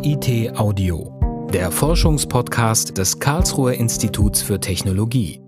KIT Audio, der Forschungspodcast des Karlsruher Instituts für Technologie.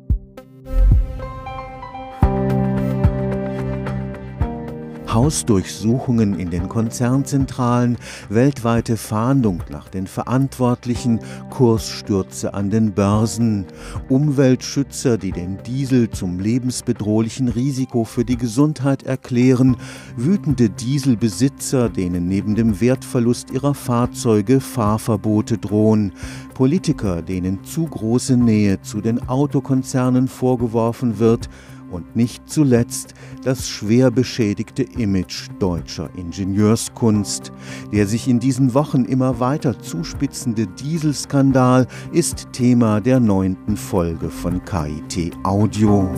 Hausdurchsuchungen in den Konzernzentralen, weltweite Fahndung nach den Verantwortlichen, Kursstürze an den Börsen, Umweltschützer, die den Diesel zum lebensbedrohlichen Risiko für die Gesundheit erklären, wütende Dieselbesitzer, denen neben dem Wertverlust ihrer Fahrzeuge Fahrverbote drohen, Politiker, denen zu große Nähe zu den Autokonzernen vorgeworfen wird, und nicht zuletzt das schwer beschädigte Image deutscher Ingenieurskunst. Der sich in diesen Wochen immer weiter zuspitzende Dieselskandal ist Thema der neunten Folge von KIT Audio.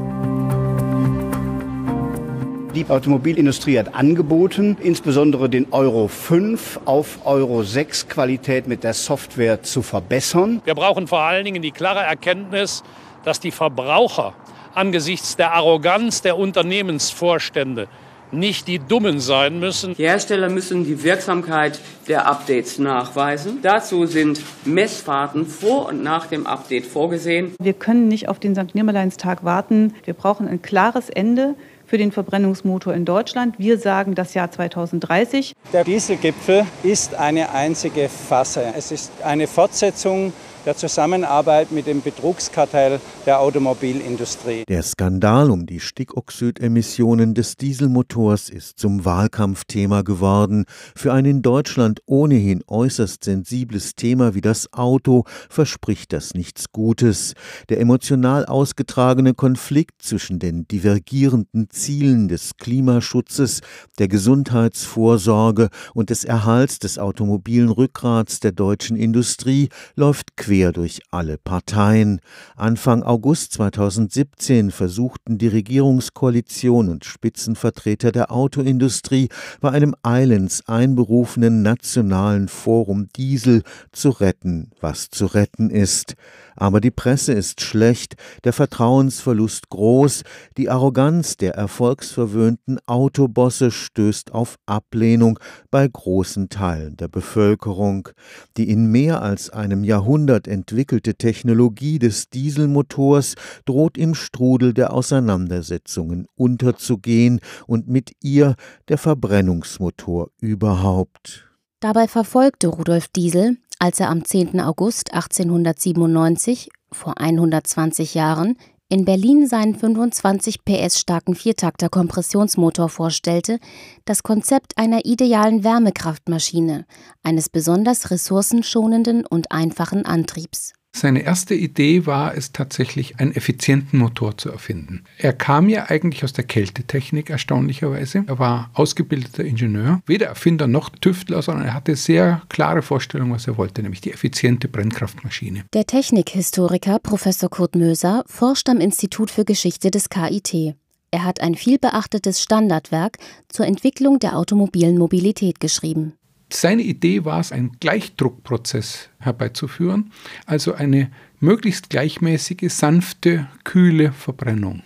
Die Automobilindustrie hat angeboten, insbesondere den Euro 5 auf Euro 6 Qualität mit der Software zu verbessern. Wir brauchen vor allen Dingen die klare Erkenntnis, dass die Verbraucher angesichts der Arroganz der Unternehmensvorstände nicht die Dummen sein müssen. Die Hersteller müssen die Wirksamkeit der Updates nachweisen. Dazu sind Messfahrten vor und nach dem Update vorgesehen. Wir können nicht auf den St. Nimmerleinstag warten. Wir brauchen ein klares Ende für den Verbrennungsmotor in Deutschland. Wir sagen das Jahr 2030. Der Dieselgipfel ist eine einzige Fasse. Es ist eine Fortsetzung der Zusammenarbeit mit dem Betrugskartell der Automobilindustrie. Der Skandal um die Stickoxidemissionen des Dieselmotors ist zum Wahlkampfthema geworden. Für ein in Deutschland ohnehin äußerst sensibles Thema wie das Auto verspricht das nichts Gutes. Der emotional ausgetragene Konflikt zwischen den divergierenden Zielen des Klimaschutzes, der Gesundheitsvorsorge und des Erhalts des automobilen Rückgrats der deutschen Industrie läuft quer quer durch alle Parteien. Anfang August 2017 versuchten die Regierungskoalition und Spitzenvertreter der Autoindustrie bei einem eilends einberufenen nationalen Forum Diesel zu retten, was zu retten ist. Aber die Presse ist schlecht, der Vertrauensverlust groß, die Arroganz der erfolgsverwöhnten Autobosse stößt auf Ablehnung bei großen Teilen der Bevölkerung. Die in mehr als einem Jahrhundert entwickelte Technologie des Dieselmotors droht im Strudel der Auseinandersetzungen unterzugehen und mit ihr der Verbrennungsmotor überhaupt. Dabei verfolgte Rudolf Diesel als er am 10. August 1897, vor 120 Jahren, in Berlin seinen 25 PS starken Viertakter Kompressionsmotor vorstellte, das Konzept einer idealen Wärmekraftmaschine, eines besonders ressourcenschonenden und einfachen Antriebs. Seine erste Idee war es tatsächlich, einen effizienten Motor zu erfinden. Er kam ja eigentlich aus der Kältetechnik erstaunlicherweise. Er war ausgebildeter Ingenieur, weder Erfinder noch Tüftler, sondern er hatte sehr klare Vorstellungen, was er wollte, nämlich die effiziente Brennkraftmaschine. Der Technikhistoriker Professor Kurt Möser forscht am Institut für Geschichte des KIT. Er hat ein vielbeachtetes Standardwerk zur Entwicklung der automobilen Mobilität geschrieben. Seine Idee war es, einen Gleichdruckprozess herbeizuführen, also eine möglichst gleichmäßige, sanfte, kühle Verbrennung.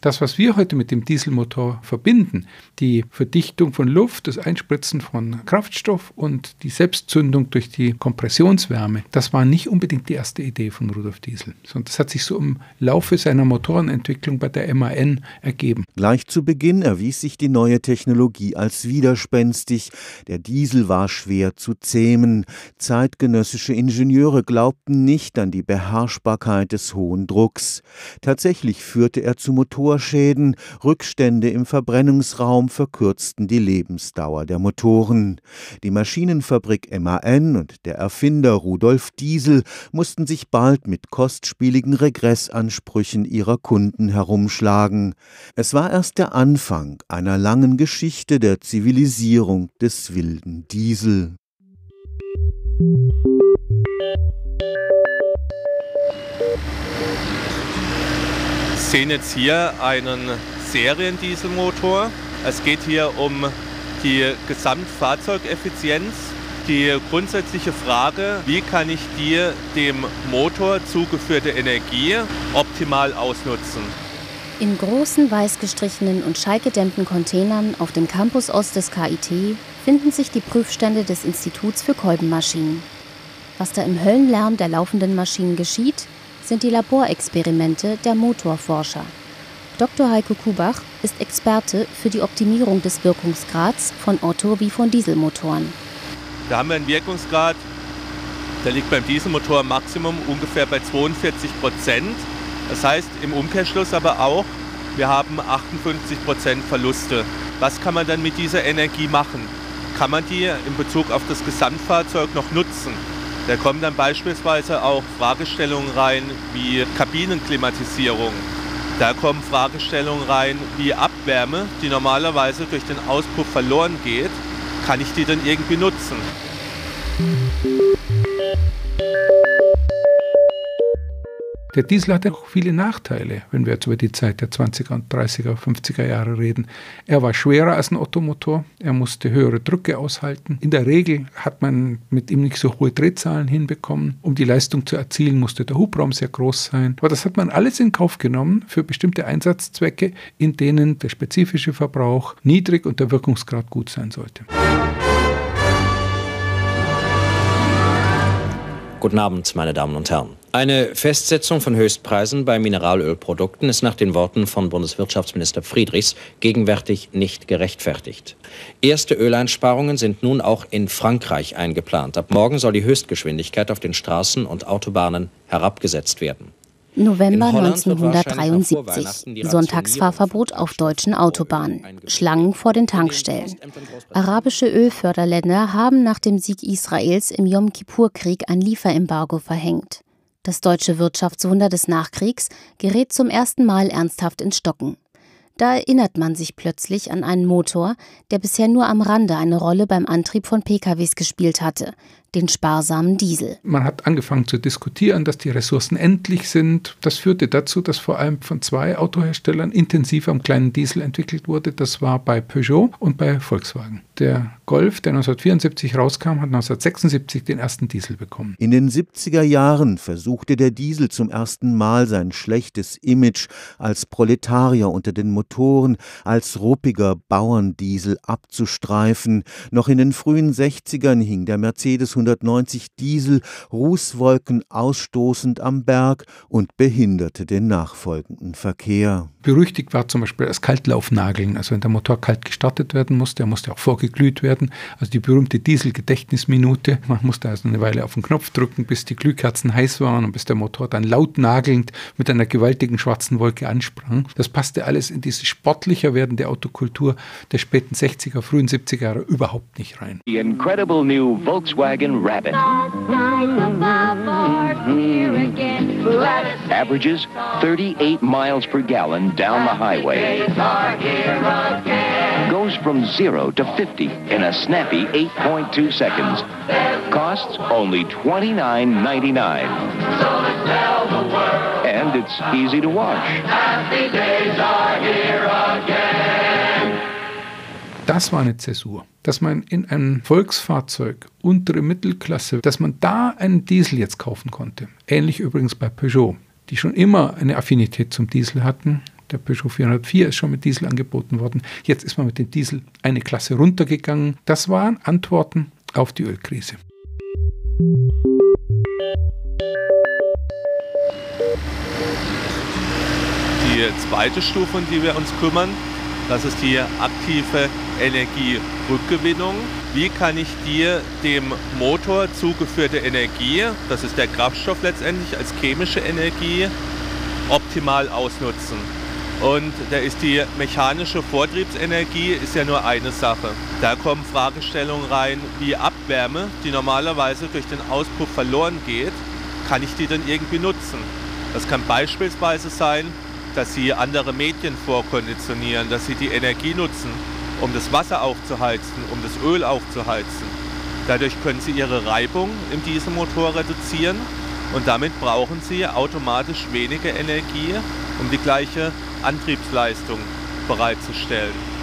Das, was wir heute mit dem Dieselmotor verbinden, die Verdichtung von Luft, das Einspritzen von Kraftstoff und die Selbstzündung durch die Kompressionswärme, das war nicht unbedingt die erste Idee von Rudolf Diesel, sondern das hat sich so im Laufe seiner Motorenentwicklung bei der MAN ergeben. Gleich zu Beginn erwies sich die neue Technologie als widerspenstig. Der Diesel war schwer zu zähmen. Zeitgenössische Ingenieure glaubten nicht an die Beherrschbarkeit des hohen Drucks. Tatsächlich führte er zu Motoren Motorschäden, Rückstände im Verbrennungsraum verkürzten die Lebensdauer der Motoren. Die Maschinenfabrik MAN und der Erfinder Rudolf Diesel mussten sich bald mit kostspieligen Regressansprüchen ihrer Kunden herumschlagen. Es war erst der Anfang einer langen Geschichte der Zivilisierung des wilden Diesel. Sehen jetzt hier einen Seriendieselmotor. Es geht hier um die Gesamtfahrzeugeffizienz. Die grundsätzliche Frage, wie kann ich die dem Motor zugeführte Energie optimal ausnutzen? In großen weiß gestrichenen und schallgedämmten Containern auf dem Campus Ost des KIT befinden sich die Prüfstände des Instituts für Kolbenmaschinen. Was da im Höllenlärm der laufenden Maschinen geschieht, sind die Laborexperimente der Motorforscher. Dr. Heiko Kubach ist Experte für die Optimierung des Wirkungsgrads von Otto wie von Dieselmotoren. Da haben wir einen Wirkungsgrad, der liegt beim Dieselmotor im Maximum ungefähr bei 42 Prozent. Das heißt im Umkehrschluss aber auch, wir haben 58 Prozent Verluste. Was kann man dann mit dieser Energie machen? Kann man die in Bezug auf das Gesamtfahrzeug noch nutzen? Da kommen dann beispielsweise auch Fragestellungen rein wie Kabinenklimatisierung. Da kommen Fragestellungen rein wie Abwärme, die normalerweise durch den Auspuff verloren geht. Kann ich die dann irgendwie nutzen? Der Diesel hatte auch viele Nachteile, wenn wir jetzt über die Zeit der 20er und 30er, 50er Jahre reden. Er war schwerer als ein Ottomotor, er musste höhere Drücke aushalten. In der Regel hat man mit ihm nicht so hohe Drehzahlen hinbekommen. Um die Leistung zu erzielen, musste der Hubraum sehr groß sein. Aber das hat man alles in Kauf genommen für bestimmte Einsatzzwecke, in denen der spezifische Verbrauch niedrig und der Wirkungsgrad gut sein sollte. Guten Abend, meine Damen und Herren. Eine Festsetzung von Höchstpreisen bei Mineralölprodukten ist nach den Worten von Bundeswirtschaftsminister Friedrichs gegenwärtig nicht gerechtfertigt. Erste Öleinsparungen sind nun auch in Frankreich eingeplant. Ab morgen soll die Höchstgeschwindigkeit auf den Straßen und Autobahnen herabgesetzt werden. November 1973. Sonntagsfahrverbot auf deutschen Autobahnen. Schlangen vor den Tankstellen. Arabische Ölförderländer haben nach dem Sieg Israels im Yom Kippur-Krieg ein Lieferembargo verhängt. Das deutsche Wirtschaftswunder des Nachkriegs gerät zum ersten Mal ernsthaft ins Stocken. Da erinnert man sich plötzlich an einen Motor, der bisher nur am Rande eine Rolle beim Antrieb von PKWs gespielt hatte, den sparsamen Diesel. Man hat angefangen zu diskutieren, dass die Ressourcen endlich sind. Das führte dazu, dass vor allem von zwei Autoherstellern intensiv am kleinen Diesel entwickelt wurde. Das war bei Peugeot und bei Volkswagen. Der Golf, der 1974 rauskam, hat 1976 den ersten Diesel bekommen. In den 70er Jahren versuchte der Diesel zum ersten Mal sein schlechtes Image als Proletarier unter den Motoren, als ruppiger Bauerndiesel abzustreifen. Noch in den frühen 60ern hing der Mercedes 190 Diesel Rußwolken ausstoßend am Berg und behinderte den nachfolgenden Verkehr. Berüchtigt war zum Beispiel das Kaltlaufnageln. Also wenn der Motor kalt gestartet werden musste, er musste auch vorgeglüht werden. Also die berühmte Dieselgedächtnisminute. Man musste also eine Weile auf den Knopf drücken, bis die Glühkerzen heiß waren und bis der Motor dann laut nagelnd mit einer gewaltigen schwarzen Wolke ansprang. Das passte alles in diese sportlicher werdende Autokultur der späten 60er, frühen 70er Jahre überhaupt nicht rein. The incredible new Volkswagen Rabbit. Averages 38 miles per gallon down the highway. Goes from zero to 50 in a snappy 8.2 seconds. Costs only $29.99. And it's easy to wash. Das war eine Zäsur, dass man in einem Volksfahrzeug untere Mittelklasse, dass man da einen Diesel jetzt kaufen konnte. Ähnlich übrigens bei Peugeot, die schon immer eine Affinität zum Diesel hatten. Der Peugeot 404 ist schon mit Diesel angeboten worden. Jetzt ist man mit dem Diesel eine Klasse runtergegangen. Das waren Antworten auf die Ölkrise. Die zweite Stufe, um die wir uns kümmern, das ist die aktive Energierückgewinnung. Wie kann ich dir dem Motor zugeführte Energie, das ist der Kraftstoff letztendlich als chemische Energie, optimal ausnutzen? Und da ist die mechanische Vortriebsenergie ist ja nur eine Sache. Da kommen Fragestellungen rein wie Abwärme, die normalerweise durch den Auspuff verloren geht. Kann ich die dann irgendwie nutzen? Das kann beispielsweise sein, dass sie andere Medien vorkonditionieren, dass sie die Energie nutzen, um das Wasser aufzuheizen, um das Öl aufzuheizen. Dadurch können sie ihre Reibung im Dieselmotor reduzieren und damit brauchen sie automatisch weniger Energie, um die gleiche Antriebsleistung bereitzustellen.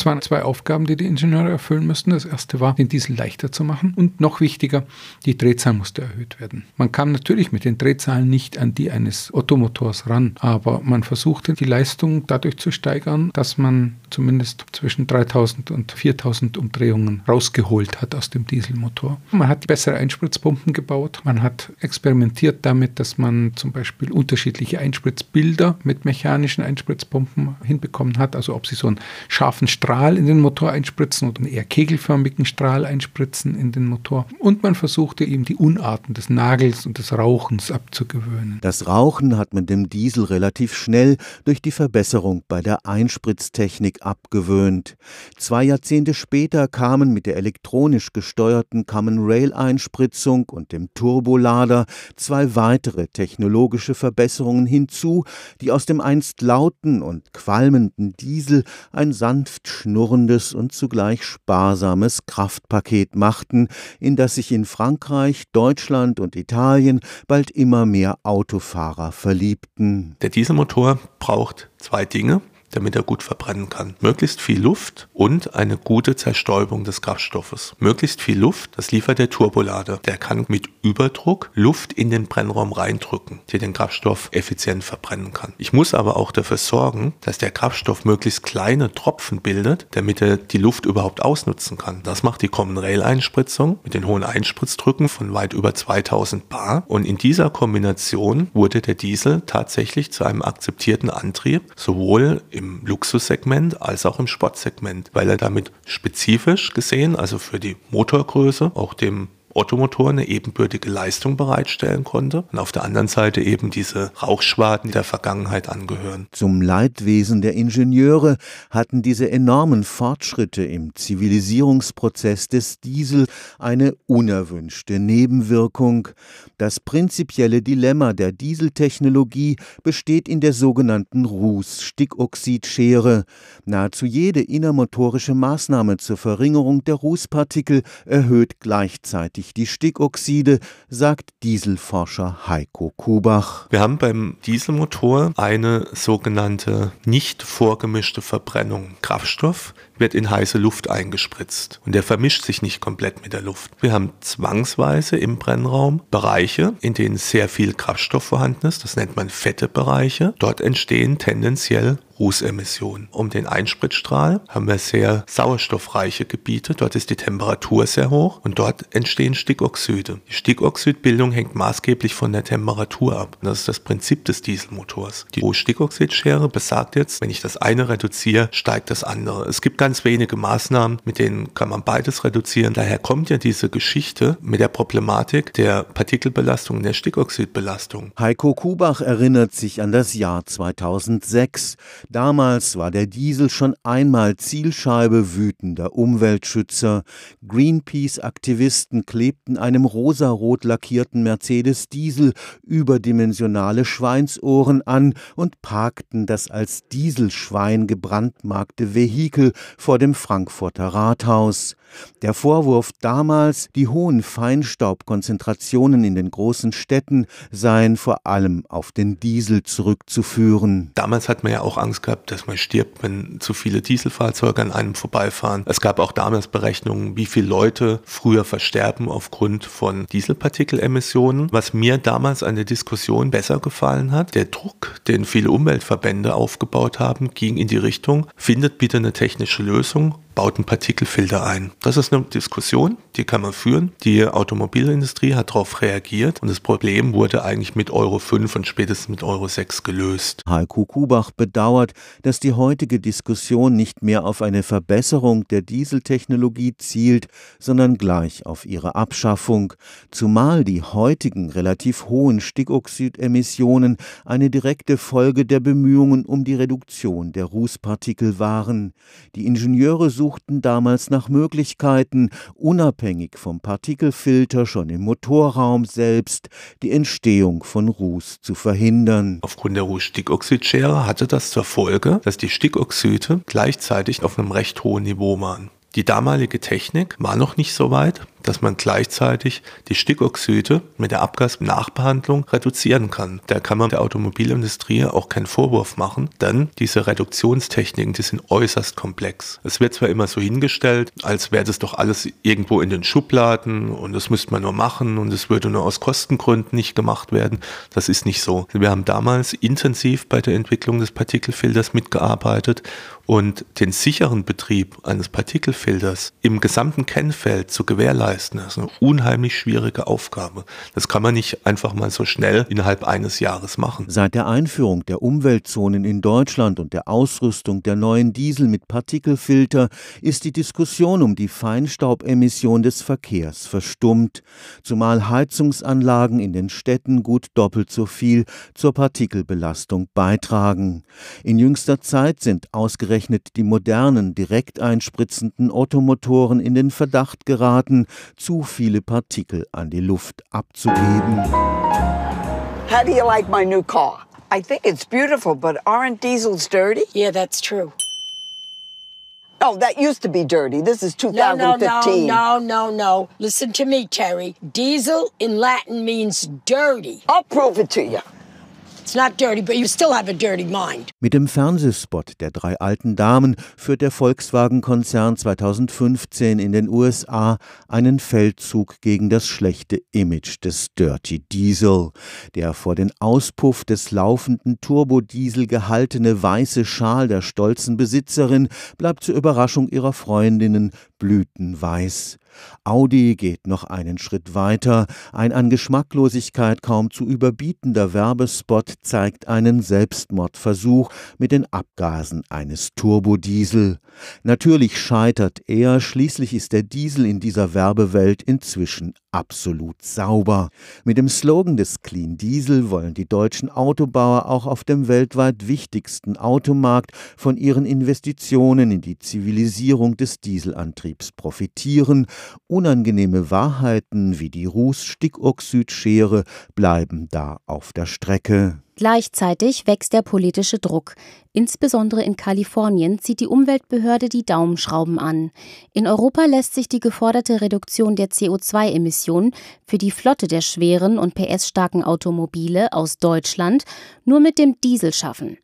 Es waren zwei Aufgaben, die die Ingenieure erfüllen mussten. Das erste war, den Diesel leichter zu machen und noch wichtiger, die Drehzahl musste erhöht werden. Man kam natürlich mit den Drehzahlen nicht an die eines Ottomotors ran, aber man versuchte die Leistung dadurch zu steigern, dass man zumindest zwischen 3000 und 4000 Umdrehungen rausgeholt hat aus dem Dieselmotor. Man hat bessere Einspritzpumpen gebaut, man hat experimentiert damit, dass man zum Beispiel unterschiedliche Einspritzbilder mit mechanischen Einspritzpumpen hinbekommen hat, also ob sie so einen scharfen Strahl in den Motor einspritzen oder einen eher kegelförmigen Strahl einspritzen in den Motor. Und man versuchte eben die Unarten des Nagels und des Rauchens abzugewöhnen. Das Rauchen hat man dem Diesel relativ schnell durch die Verbesserung bei der Einspritztechnik abgewöhnt. Zwei Jahrzehnte später kamen mit der elektronisch gesteuerten Common Rail Einspritzung und dem Turbolader zwei weitere technologische Verbesserungen hinzu, die aus dem einst lauten und qualmenden Diesel ein sanft schnurrendes und zugleich sparsames Kraftpaket machten, in das sich in Frankreich, Deutschland und Italien bald immer mehr Autofahrer verliebten. Der Dieselmotor braucht zwei Dinge damit er gut verbrennen kann. Möglichst viel Luft und eine gute Zerstäubung des Kraftstoffes. Möglichst viel Luft, das liefert der Turbolader. Der kann mit Überdruck Luft in den Brennraum reindrücken, der den Kraftstoff effizient verbrennen kann. Ich muss aber auch dafür sorgen, dass der Kraftstoff möglichst kleine Tropfen bildet, damit er die Luft überhaupt ausnutzen kann. Das macht die Common Rail Einspritzung mit den hohen Einspritzdrücken von weit über 2000 bar. Und in dieser Kombination wurde der Diesel tatsächlich zu einem akzeptierten Antrieb, sowohl Luxussegment als auch im Sportsegment, weil er damit spezifisch gesehen, also für die Motorgröße, auch dem Ottomotor eine ebenbürtige Leistung bereitstellen konnte und auf der anderen Seite eben diese Rauchschwaden der Vergangenheit angehören. Zum Leidwesen der Ingenieure hatten diese enormen Fortschritte im Zivilisierungsprozess des Diesel eine unerwünschte Nebenwirkung. Das prinzipielle Dilemma der Dieseltechnologie besteht in der sogenannten Ruß-Stickoxidschere. Nahezu jede innermotorische Maßnahme zur Verringerung der Rußpartikel erhöht gleichzeitig gleichzeitig die Stickoxide, sagt Dieselforscher Heiko Kubach. Wir haben beim Dieselmotor eine sogenannte nicht vorgemischte Verbrennung. Kraftstoff wird in heiße Luft eingespritzt und der vermischt sich nicht komplett mit der Luft. Wir haben zwangsweise im Brennraum Bereiche, in denen sehr viel Kraftstoff vorhanden ist. Das nennt man fette Bereiche. Dort entstehen tendenziell Rußemissionen. Um den Einspritzstrahl haben wir sehr sauerstoffreiche Gebiete. Dort ist die Temperatur sehr hoch und dort entstehen Stickoxide. Die Stickoxidbildung hängt maßgeblich von der Temperatur ab. Das ist das Prinzip des Dieselmotors. Die Stickoxidschere besagt jetzt, wenn ich das eine reduziere, steigt das andere. Es gibt ganz wenige Maßnahmen, mit denen kann man beides reduzieren. Daher kommt ja diese Geschichte mit der Problematik der Partikelbelastung der Stickoxidbelastung. Heiko Kubach erinnert sich an das Jahr 2006. Damals war der Diesel schon einmal Zielscheibe wütender Umweltschützer. Greenpeace-Aktivisten klebten einem rosarot lackierten Mercedes Diesel überdimensionale Schweinsohren an und parkten das als Dieselschwein gebrandmarkte Vehikel vor dem Frankfurter Rathaus. Der Vorwurf damals, die hohen Feinstaubkonzentrationen in den großen Städten seien vor allem auf den Diesel zurückzuführen. Damals hat man ja auch Angst gehabt, dass man stirbt, wenn zu viele Dieselfahrzeuge an einem vorbeifahren. Es gab auch damals Berechnungen, wie viele Leute früher versterben aufgrund von Dieselpartikelemissionen. Was mir damals an der Diskussion besser gefallen hat, der Druck, den viele Umweltverbände aufgebaut haben, ging in die Richtung, findet bitte eine technische Lösung baut einen Partikelfilter ein. Das ist eine Diskussion, die kann man führen. Die Automobilindustrie hat darauf reagiert und das Problem wurde eigentlich mit Euro 5 und spätestens mit Euro 6 gelöst. Heiko Kubach bedauert, dass die heutige Diskussion nicht mehr auf eine Verbesserung der Dieseltechnologie zielt, sondern gleich auf ihre Abschaffung, zumal die heutigen relativ hohen Stickoxidemissionen eine direkte Folge der Bemühungen um die Reduktion der Rußpartikel waren. Die Ingenieure suchten damals nach Möglichkeiten, unabhängig vom Partikelfilter schon im Motorraum selbst die Entstehung von Ruß zu verhindern. Aufgrund der Rußstickoxidschere hatte das zur Folge, dass die Stickoxide gleichzeitig auf einem recht hohen Niveau waren. Die damalige Technik war noch nicht so weit, dass man gleichzeitig die Stickoxide mit der Abgasnachbehandlung reduzieren kann. Da kann man der Automobilindustrie auch keinen Vorwurf machen, denn diese Reduktionstechniken, die sind äußerst komplex. Es wird zwar immer so hingestellt, als wäre das doch alles irgendwo in den Schubladen und das müsste man nur machen und es würde nur aus Kostengründen nicht gemacht werden. Das ist nicht so. Wir haben damals intensiv bei der Entwicklung des Partikelfilters mitgearbeitet und den sicheren Betrieb eines Partikelfilters im gesamten Kennfeld zu gewährleisten, ist eine unheimlich schwierige Aufgabe. Das kann man nicht einfach mal so schnell innerhalb eines Jahres machen. Seit der Einführung der Umweltzonen in Deutschland und der Ausrüstung der neuen Diesel mit Partikelfilter ist die Diskussion um die Feinstaubemission des Verkehrs verstummt, zumal Heizungsanlagen in den Städten gut doppelt so viel zur Partikelbelastung beitragen. In jüngster Zeit sind ausgerechnet ausgerechnet die modernen, direkt einspritzenden Ottomotoren in den Verdacht geraten, zu viele Partikel an die Luft abzugeben. How do you like my new car? I think it's beautiful, but aren't diesels dirty? Yeah, that's true. Oh, that used to be dirty. This is 2015. No, no, no, no, no. Listen to me, Terry. Diesel in Latin means dirty. I'll prove it to you. Mit dem Fernsehspot der drei alten Damen führt der Volkswagen-Konzern 2015 in den USA einen Feldzug gegen das schlechte Image des Dirty Diesel. Der vor den Auspuff des laufenden Turbodiesel gehaltene weiße Schal der stolzen Besitzerin bleibt zur Überraschung ihrer Freundinnen blütenweiß. Audi geht noch einen Schritt weiter. Ein an Geschmacklosigkeit kaum zu überbietender Werbespot zeigt einen Selbstmordversuch mit den Abgasen eines Turbodiesel. Natürlich scheitert er, schließlich ist der Diesel in dieser Werbewelt inzwischen absolut sauber. Mit dem Slogan des Clean Diesel wollen die deutschen Autobauer auch auf dem weltweit wichtigsten Automarkt von ihren Investitionen in die Zivilisierung des Dieselantriebs profitieren. Unangenehme Wahrheiten wie die Ruß-Stickoxidschere bleiben da auf der Strecke. Gleichzeitig wächst der politische Druck. Insbesondere in Kalifornien zieht die Umweltbehörde die Daumenschrauben an. In Europa lässt sich die geforderte Reduktion der CO2-Emissionen für die Flotte der schweren und PS-starken Automobile aus Deutschland nur mit dem Diesel schaffen.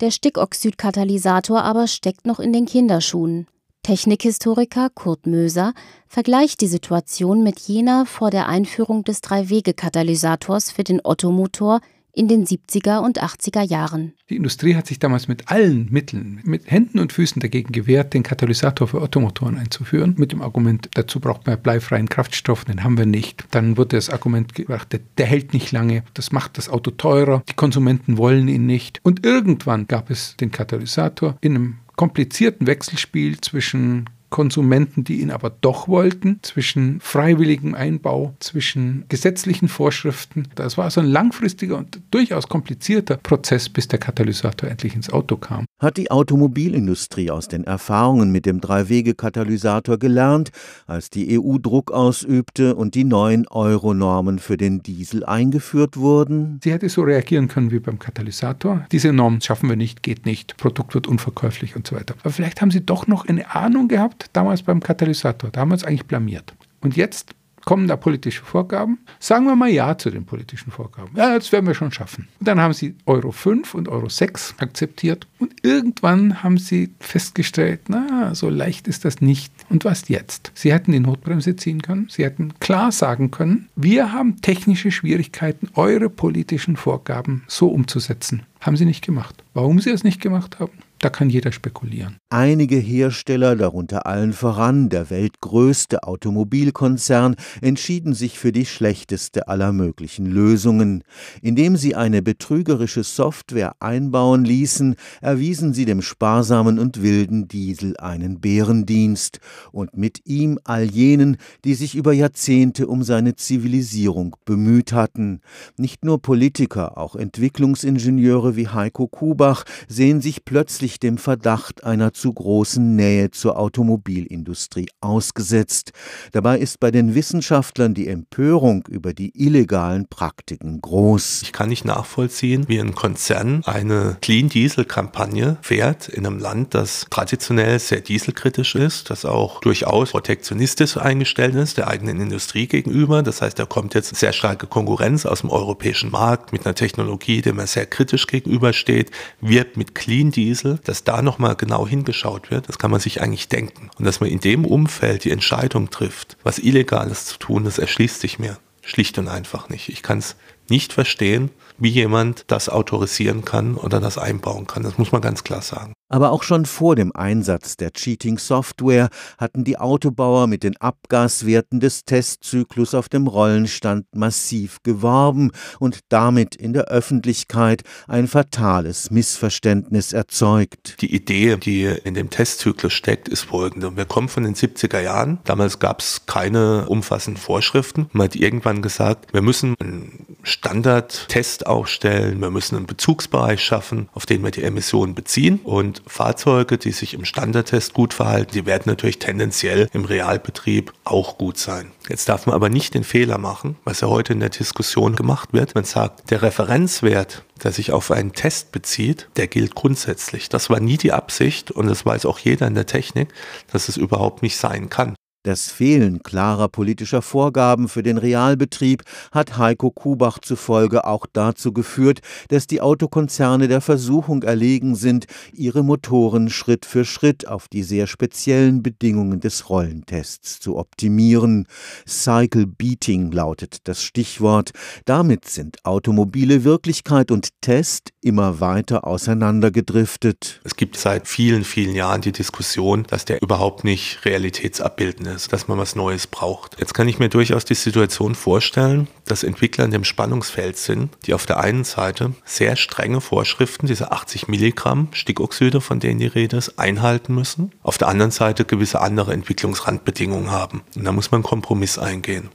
Der Stickoxidkatalysator aber steckt noch in den Kinderschuhen. Technikhistoriker Kurt Möser vergleicht die Situation mit jener vor der Einführung des Drei-Wege-Katalysators für den Ottomotor in den 70er und 80er Jahren. Die Industrie hat sich damals mit allen Mitteln, mit Händen und Füßen dagegen gewehrt, den Katalysator für Ottomotoren einzuführen, mit dem Argument, dazu braucht man bleifreien Kraftstoff, den haben wir nicht. Dann wurde das Argument gebracht, der, der hält nicht lange, das macht das Auto teurer, die Konsumenten wollen ihn nicht. Und irgendwann gab es den Katalysator in einem komplizierten Wechselspiel zwischen Konsumenten, die ihn aber doch wollten, zwischen freiwilligem Einbau, zwischen gesetzlichen Vorschriften. Das war also ein langfristiger und durchaus komplizierter Prozess, bis der Katalysator endlich ins Auto kam. Hat die Automobilindustrie aus den Erfahrungen mit dem Drei-Wege-Katalysator gelernt, als die EU Druck ausübte und die neuen Euro-Normen für den Diesel eingeführt wurden? Sie hätte so reagieren können wie beim Katalysator. Diese Norm schaffen wir nicht, geht nicht, Produkt wird unverkäuflich und so weiter. Aber vielleicht haben Sie doch noch eine Ahnung gehabt, damals beim Katalysator. Da haben wir uns eigentlich blamiert. Und jetzt kommen da politische Vorgaben. Sagen wir mal Ja zu den politischen Vorgaben. Ja, das werden wir schon schaffen. Und dann haben sie Euro 5 und Euro 6 akzeptiert. Und irgendwann haben sie festgestellt, na, so leicht ist das nicht. Und was jetzt? Sie hätten die Notbremse ziehen können. Sie hätten klar sagen können, wir haben technische Schwierigkeiten, eure politischen Vorgaben so umzusetzen. Haben sie nicht gemacht. Warum sie es nicht gemacht haben? Da kann jeder spekulieren. Einige Hersteller, darunter allen voran der weltgrößte Automobilkonzern, entschieden sich für die schlechteste aller möglichen Lösungen. Indem sie eine betrügerische Software einbauen ließen, erwiesen sie dem sparsamen und wilden Diesel einen Bärendienst und mit ihm all jenen, die sich über Jahrzehnte um seine Zivilisierung bemüht hatten. Nicht nur Politiker, auch Entwicklungsingenieure wie Heiko Kubach sehen sich plötzlich sich dem Verdacht einer zu großen Nähe zur Automobilindustrie ausgesetzt. Dabei ist bei den Wissenschaftlern die Empörung über die illegalen Praktiken groß. Ich kann nicht nachvollziehen, wie ein Konzern eine Clean Diesel Kampagne fährt in einem Land, das traditionell sehr dieselkritisch ist, das auch durchaus protektionistisch eingestellt ist der eigenen Industrie gegenüber. Das heißt, da kommt jetzt sehr starke Konkurrenz aus dem europäischen Markt mit einer Technologie, dem er sehr kritisch gegenübersteht, wirbt mit Clean Diesel, dass da nochmal genau hingeschaut wird, das kann man sich eigentlich denken. Und dass man in dem Umfeld die Entscheidung trifft, was Illegales zu tun, das erschließt sich mir schlicht und einfach nicht. Ich kann es nicht verstehen, wie jemand das autorisieren kann oder das einbauen kann. Das muss man ganz klar sagen. Aber auch schon vor dem Einsatz der Cheating-Software hatten die Autobauer mit den Abgaswerten des Testzyklus auf dem Rollenstand massiv geworben und damit in der Öffentlichkeit ein fatales Missverständnis erzeugt. Die Idee, die in dem Testzyklus steckt, ist folgende. Wir kommen von den 70er Jahren. Damals gab es keine umfassenden Vorschriften. Man hat irgendwann gesagt, wir müssen einen Standardtest aufstellen, wir müssen einen Bezugsbereich schaffen, auf den wir die Emissionen beziehen und Fahrzeuge, die sich im Standardtest gut verhalten, die werden natürlich tendenziell im Realbetrieb auch gut sein. Jetzt darf man aber nicht den Fehler machen, was ja heute in der Diskussion gemacht wird. Man sagt, der Referenzwert, der sich auf einen Test bezieht, der gilt grundsätzlich. Das war nie die Absicht und das weiß auch jeder in der Technik, dass es überhaupt nicht sein kann. Das Fehlen klarer politischer Vorgaben für den Realbetrieb hat Heiko Kubach zufolge auch dazu geführt, dass die Autokonzerne der Versuchung erlegen sind, ihre Motoren Schritt für Schritt auf die sehr speziellen Bedingungen des Rollentests zu optimieren. Cycle Beating lautet das Stichwort. Damit sind automobile Wirklichkeit und Test immer weiter auseinandergedriftet. Es gibt seit vielen, vielen Jahren die Diskussion, dass der überhaupt nicht realitätsabbildend ist, dass man was Neues braucht. Jetzt kann ich mir durchaus die Situation vorstellen, dass Entwickler in dem Spannungsfeld sind, die auf der einen Seite sehr strenge Vorschriften, diese 80 Milligramm Stickoxide, von denen die Rede ist, einhalten müssen, auf der anderen Seite gewisse andere Entwicklungsrandbedingungen haben. Und da muss man einen Kompromiss eingehen.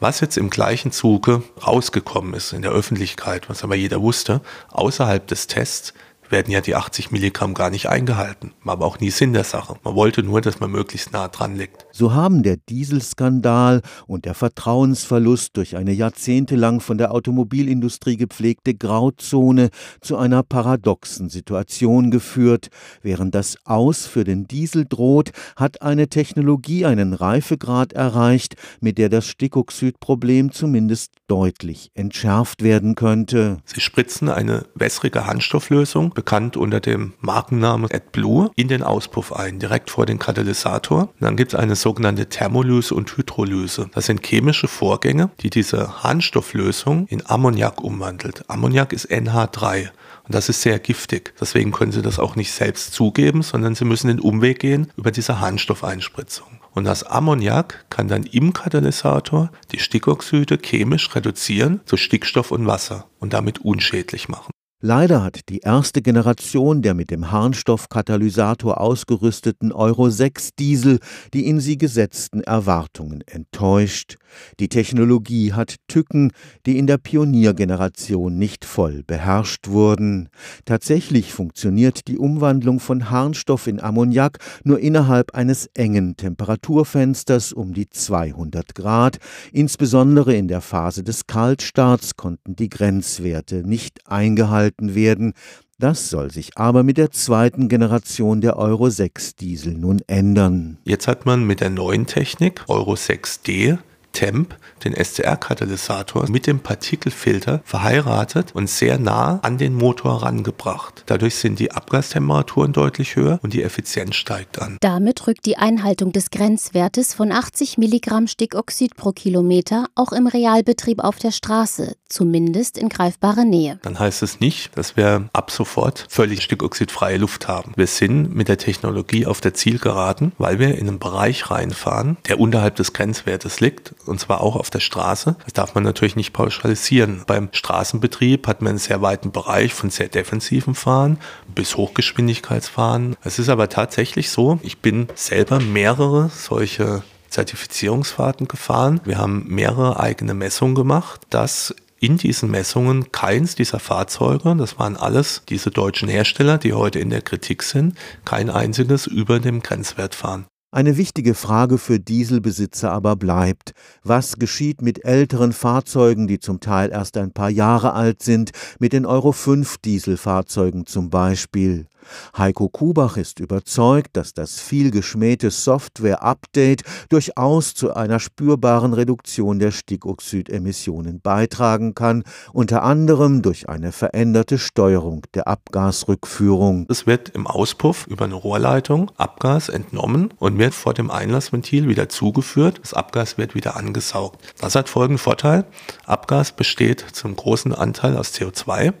Was jetzt im gleichen Zuge rausgekommen ist in der Öffentlichkeit, was aber jeder wusste, außerhalb des Tests werden ja die 80 Milligramm gar nicht eingehalten. War aber auch nie Sinn der Sache. Man wollte nur, dass man möglichst nah dran liegt. So haben der Dieselskandal und der Vertrauensverlust durch eine jahrzehntelang von der Automobilindustrie gepflegte Grauzone zu einer paradoxen Situation geführt. Während das Aus für den Diesel droht, hat eine Technologie einen Reifegrad erreicht, mit der das Stickoxidproblem zumindest deutlich entschärft werden könnte. Sie spritzen eine wässrige Handstofflösung bekannt unter dem Markennamen AdBlue, in den Auspuff ein, direkt vor den Katalysator. Und dann gibt es eine sogenannte Thermolyse und Hydrolyse. Das sind chemische Vorgänge, die diese Harnstofflösung in Ammoniak umwandelt. Ammoniak ist NH3. Und das ist sehr giftig. Deswegen können Sie das auch nicht selbst zugeben, sondern Sie müssen den Umweg gehen über diese Harnstoffeinspritzung. Und das Ammoniak kann dann im Katalysator die Stickoxide chemisch reduzieren zu Stickstoff und Wasser und damit unschädlich machen. Leider hat die erste Generation der mit dem Harnstoffkatalysator ausgerüsteten Euro 6 Diesel die in sie gesetzten Erwartungen enttäuscht. Die Technologie hat Tücken, die in der Pioniergeneration nicht voll beherrscht wurden. Tatsächlich funktioniert die Umwandlung von Harnstoff in Ammoniak nur innerhalb eines engen Temperaturfensters um die 200 Grad. Insbesondere in der Phase des Kaltstarts konnten die Grenzwerte nicht eingehalten gehalten werden. Das soll sich aber mit der zweiten Generation der Euro 6 Diesel nun ändern. Jetzt hat man mit der neuen Technik Euro 6D Temp, den SCR-Katalysator, mit dem Partikelfilter verheiratet und sehr nah an den Motor rangebracht. Dadurch sind die Abgastemperaturen deutlich höher und die Effizienz steigt an. Damit rückt die Einhaltung des Grenzwertes von 80 Milligramm Stickoxid pro Kilometer auch im Realbetrieb auf der Straße, zumindest in greifbare Nähe. Dann heißt es nicht, dass wir ab sofort völlig stickoxidfreie Luft haben. Wir sind mit der Technologie auf der Zielgeraden, weil wir in einen Bereich reinfahren, der unterhalb des Grenzwertes liegt und zwar auch auf der Straße. Das darf man natürlich nicht pauschalisieren. Beim Straßenbetrieb hat man einen sehr weiten Bereich von sehr defensiven Fahren bis Hochgeschwindigkeitsfahren. Es ist aber tatsächlich so, ich bin selber mehrere solche Zertifizierungsfahrten gefahren. Wir haben mehrere eigene Messungen gemacht, dass in diesen Messungen keins dieser Fahrzeuge, das waren alles diese deutschen Hersteller, die heute in der Kritik sind, kein einziges über dem Grenzwert fahren. Eine wichtige Frage für Dieselbesitzer aber bleibt, was geschieht mit älteren Fahrzeugen, die zum Teil erst ein paar Jahre alt sind, mit den Euro 5 Dieselfahrzeugen zum Beispiel. Heiko Kubach ist überzeugt, dass das vielgeschmähte Software-Update durchaus zu einer spürbaren Reduktion der Stickoxidemissionen beitragen kann, unter anderem durch eine veränderte Steuerung der Abgasrückführung. Es wird im Auspuff über eine Rohrleitung Abgas entnommen und wird vor dem Einlassventil wieder zugeführt. Das Abgas wird wieder angesaugt. Das hat folgenden Vorteil. Abgas besteht zum großen Anteil aus CO2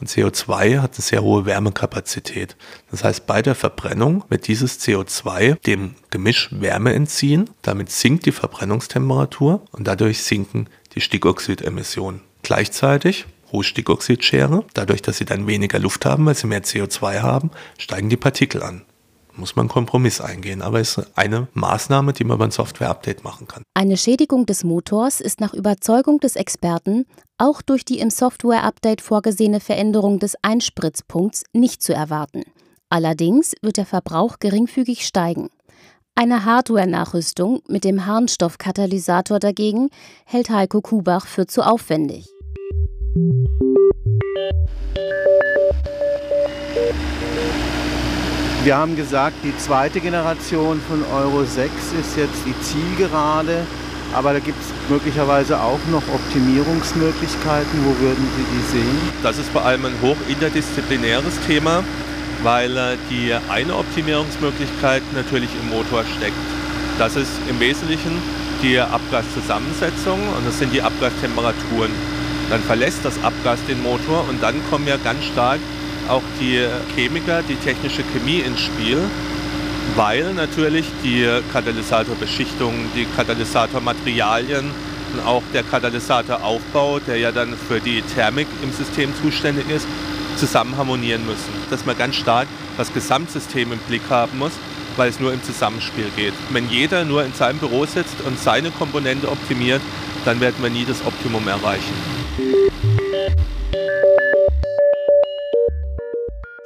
und CO2 hat eine sehr hohe Wärmekapazität. Das heißt, bei der Verbrennung wird dieses CO2 dem Gemisch Wärme entziehen. Damit sinkt die Verbrennungstemperatur und dadurch sinken die Stickoxidemissionen. Gleichzeitig hohe Stickoxidschere, dadurch, dass sie dann weniger Luft haben, weil sie mehr CO2 haben, steigen die Partikel an muss man einen Kompromiss eingehen. Aber es ist eine Maßnahme, die man beim Software-Update machen kann. Eine Schädigung des Motors ist nach Überzeugung des Experten auch durch die im Software-Update vorgesehene Veränderung des Einspritzpunkts nicht zu erwarten. Allerdings wird der Verbrauch geringfügig steigen. Eine Hardware-Nachrüstung mit dem Harnstoffkatalysator dagegen hält Heiko Kubach für zu aufwendig. Wir haben gesagt, die zweite Generation von Euro 6 ist jetzt die Zielgerade, aber da gibt es möglicherweise auch noch Optimierungsmöglichkeiten. Wo würden Sie die sehen? Das ist vor allem ein hoch interdisziplinäres Thema, weil äh, die eine Optimierungsmöglichkeit natürlich im Motor steckt. Das ist im Wesentlichen die Abgaszusammensetzung und das sind die Abgastemperaturen. Dann verlässt das Abgas den Motor und dann kommen ja ganz stark auch die Chemiker, die technische Chemie ins Spiel, weil natürlich die Katalysatorbeschichtung, die Katalysatormaterialien und auch der Katalysatoraufbau, der ja dann für die Thermik im System zuständig ist, zusammen harmonieren müssen. Dass man ganz stark das Gesamtsystem im Blick haben muss, weil es nur im Zusammenspiel geht. Wenn jeder nur in seinem Büro sitzt und seine Komponente optimiert, dann werden wir nie das Optimum erreichen.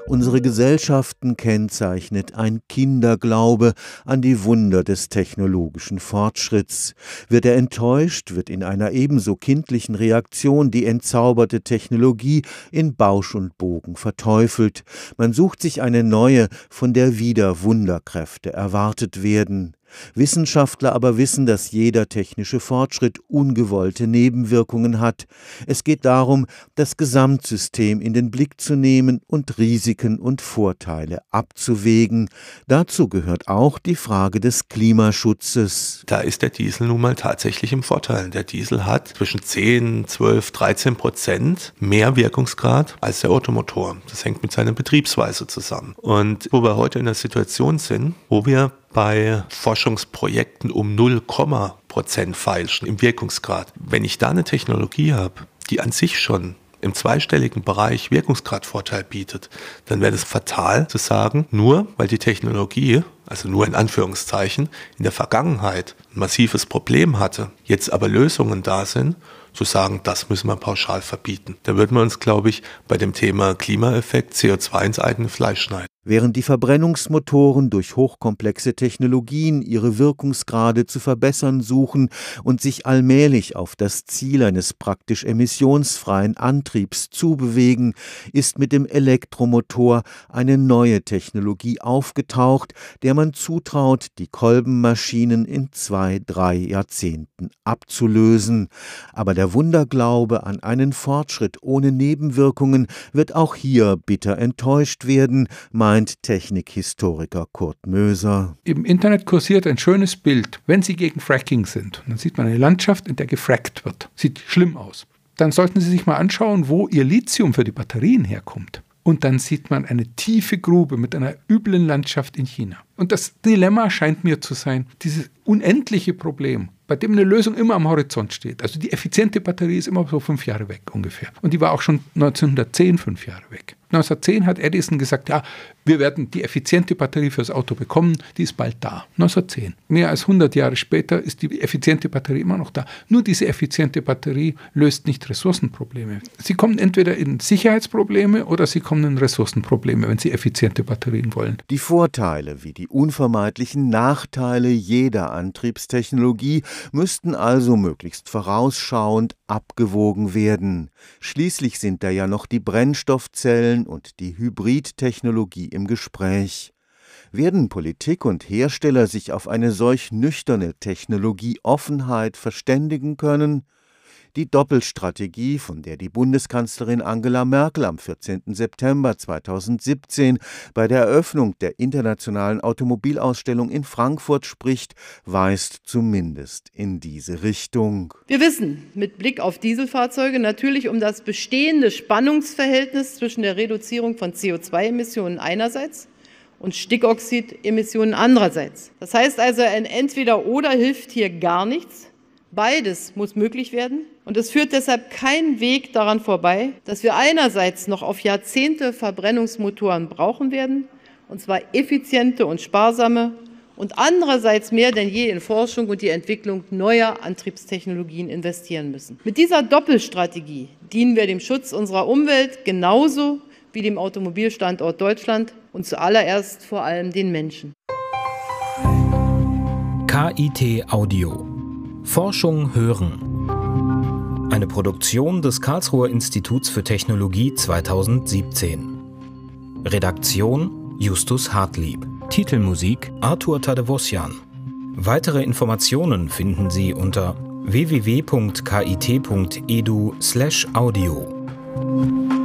Unsere Gesellschaften kennzeichnet ein Kinderglaube an die Wunder des technologischen Fortschritts. Wird er enttäuscht, wird in einer ebenso kindlichen Reaktion die entzauberte Technologie in Bausch und Bogen verteufelt. Man sucht sich eine neue, von der wieder Wunderkräfte erwartet werden. Wissenschaftler aber wissen, dass jeder technische Fortschritt ungewollte Nebenwirkungen hat. Es geht darum, das Gesamtsystem in den Blick zu nehmen und Risiken und Vorteile abzuwägen. Dazu gehört auch die Frage des Klimaschutzes. Da ist der Diesel nun mal tatsächlich im Vorteil. Der Diesel hat zwischen 10, 12, 13 Prozent mehr Wirkungsgrad als der Automotor. Das hängt mit seiner Betriebsweise zusammen. Und wo wir heute in der Situation sind, wo wir bei Forschungsprojekten um 0, Prozent feilschen im Wirkungsgrad. Wenn ich da eine Technologie habe, die an sich schon im zweistelligen Bereich Wirkungsgradvorteil bietet, dann wäre es fatal zu sagen, nur weil die Technologie, also nur in Anführungszeichen, in der Vergangenheit ein massives Problem hatte, jetzt aber Lösungen da sind, zu sagen, das müssen wir pauschal verbieten. Da würden wir uns, glaube ich, bei dem Thema Klimaeffekt CO2 ins eigene Fleisch schneiden. Während die Verbrennungsmotoren durch hochkomplexe Technologien ihre Wirkungsgrade zu verbessern suchen und sich allmählich auf das Ziel eines praktisch emissionsfreien Antriebs zubewegen, ist mit dem Elektromotor eine neue Technologie aufgetaucht, der man zutraut, die Kolbenmaschinen in zwei, drei Jahrzehnten abzulösen. Aber der Wunderglaube an einen Fortschritt ohne Nebenwirkungen wird auch hier bitter enttäuscht werden, meint Technikhistoriker Kurt Möser. Im Internet kursiert ein schönes Bild, wenn Sie gegen Fracking sind. Dann sieht man eine Landschaft, in der gefrackt wird. Sieht schlimm aus. Dann sollten Sie sich mal anschauen, wo Ihr Lithium für die Batterien herkommt. Und dann sieht man eine tiefe Grube mit einer üblen Landschaft in China. Und das Dilemma scheint mir zu sein, diese unendliche Problem, bei dem eine Lösung immer am Horizont steht. Also die effiziente Batterie ist immer so fünf Jahre weg ungefähr. Und die war auch schon 1910 fünf Jahre weg. 1910 hat Edison gesagt, ja, wir werden die effiziente Batterie fürs Auto bekommen, die ist bald da. 1910. Mehr als 100 Jahre später ist die effiziente Batterie immer noch da. Nur diese effiziente Batterie löst nicht Ressourcenprobleme. Sie kommen entweder in Sicherheitsprobleme oder sie kommen in Ressourcenprobleme, wenn sie effiziente Batterien wollen. Die Vorteile wie die unvermeidlichen Nachteile jeder Antriebstechnologie müssten also möglichst vorausschauend abgewogen werden. Schließlich sind da ja noch die Brennstoffzellen und die Hybridtechnologie im Gespräch. Werden Politik und Hersteller sich auf eine solch nüchterne Technologieoffenheit verständigen können, die Doppelstrategie, von der die Bundeskanzlerin Angela Merkel am 14. September 2017 bei der Eröffnung der internationalen Automobilausstellung in Frankfurt spricht, weist zumindest in diese Richtung. Wir wissen mit Blick auf Dieselfahrzeuge natürlich um das bestehende Spannungsverhältnis zwischen der Reduzierung von CO2-Emissionen einerseits und Stickoxidemissionen andererseits. Das heißt also, ein Entweder-Oder hilft hier gar nichts. Beides muss möglich werden. Und es führt deshalb kein Weg daran vorbei, dass wir einerseits noch auf Jahrzehnte Verbrennungsmotoren brauchen werden, und zwar effiziente und sparsame, und andererseits mehr denn je in Forschung und die Entwicklung neuer Antriebstechnologien investieren müssen. Mit dieser Doppelstrategie dienen wir dem Schutz unserer Umwelt genauso wie dem Automobilstandort Deutschland und zuallererst vor allem den Menschen. KIT Audio Forschung hören. Eine Produktion des Karlsruher Instituts für Technologie 2017. Redaktion Justus Hartlieb. Titelmusik Arthur Tadevosjan. Weitere Informationen finden Sie unter www.kit.edu/audio.